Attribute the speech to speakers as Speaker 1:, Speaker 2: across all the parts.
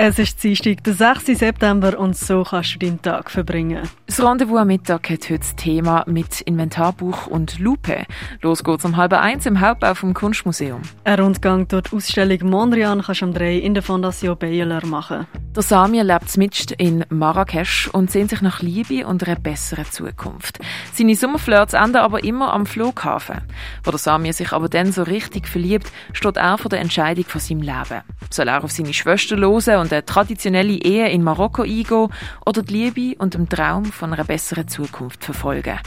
Speaker 1: Es ist Dienstag, der 6. September und so kannst du deinen Tag verbringen.
Speaker 2: Das Rendezvous am Mittag hat heute das Thema mit Inventarbuch und Lupe. Los geht's um halb eins im Hauptbau vom Kunstmuseum.
Speaker 1: Ein Rundgang durch die Ausstellung Mondrian kannst du am 3 in der Fondation Baylor machen.
Speaker 2: Der Samir lebt mitst in Marrakesch und sehnt sich nach Liebe und einer besseren Zukunft. Seine Sommerflirts enden aber immer am Flughafen. Wo der Samir sich aber dann so richtig verliebt, steht er vor der Entscheidung von seinem Leben. Soll er auf seine Schwester losen und eine traditionelle Ehe in Marokko eingehen oder die Liebe und den Traum von einer besseren Zukunft verfolgen?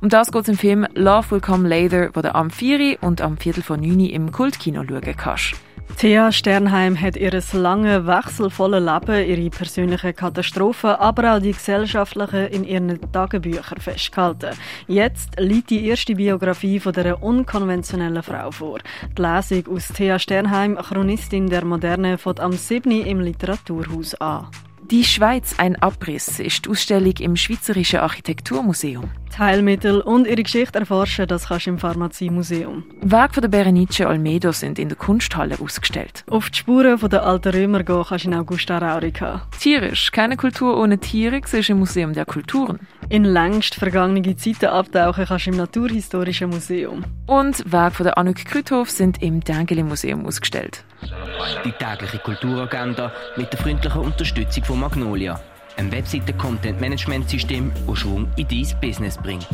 Speaker 2: Um das geht es im Film Love Will Come Later, wo du am 4 und am Viertel von 9 im Kultkino schauen kannst.
Speaker 1: Thea Sternheim hat ihr lange, wechselvolle Leben, ihre persönlichen Katastrophen, aber auch die gesellschaftlichen in ihren Tagebüchern festgehalten. Jetzt liegt die erste Biografie von der unkonventionellen Frau vor. Die Lesung aus Thea Sternheim, Chronistin der Moderne, fängt am 7. im Literaturhaus an.
Speaker 2: Die Schweiz ein Abriss ist die Ausstellung im Schweizerischen Architekturmuseum.
Speaker 1: Teilmittel und ihre Geschichte erforschen, das kannst du im Pharmaziemuseum.
Speaker 2: Werke der Berenice Olmedo sind in der Kunsthalle ausgestellt.
Speaker 1: Auf die Spuren der alten Römer gehen kannst du in Augusta Raurica.
Speaker 2: Tierisch, keine Kultur ohne Tiere, ist im Museum der Kulturen.
Speaker 1: In längst vergangene Zeiten abtauchen kannst du im Naturhistorischen Museum.
Speaker 2: Und Werke der Anuk Krüthof sind im Dengeli Museum ausgestellt.
Speaker 3: Die tägliche Kulturagenda mit der freundlichen Unterstützung von Magnolia, ein Webseite-Content-Management-System, das Schwung in dein Business bringt.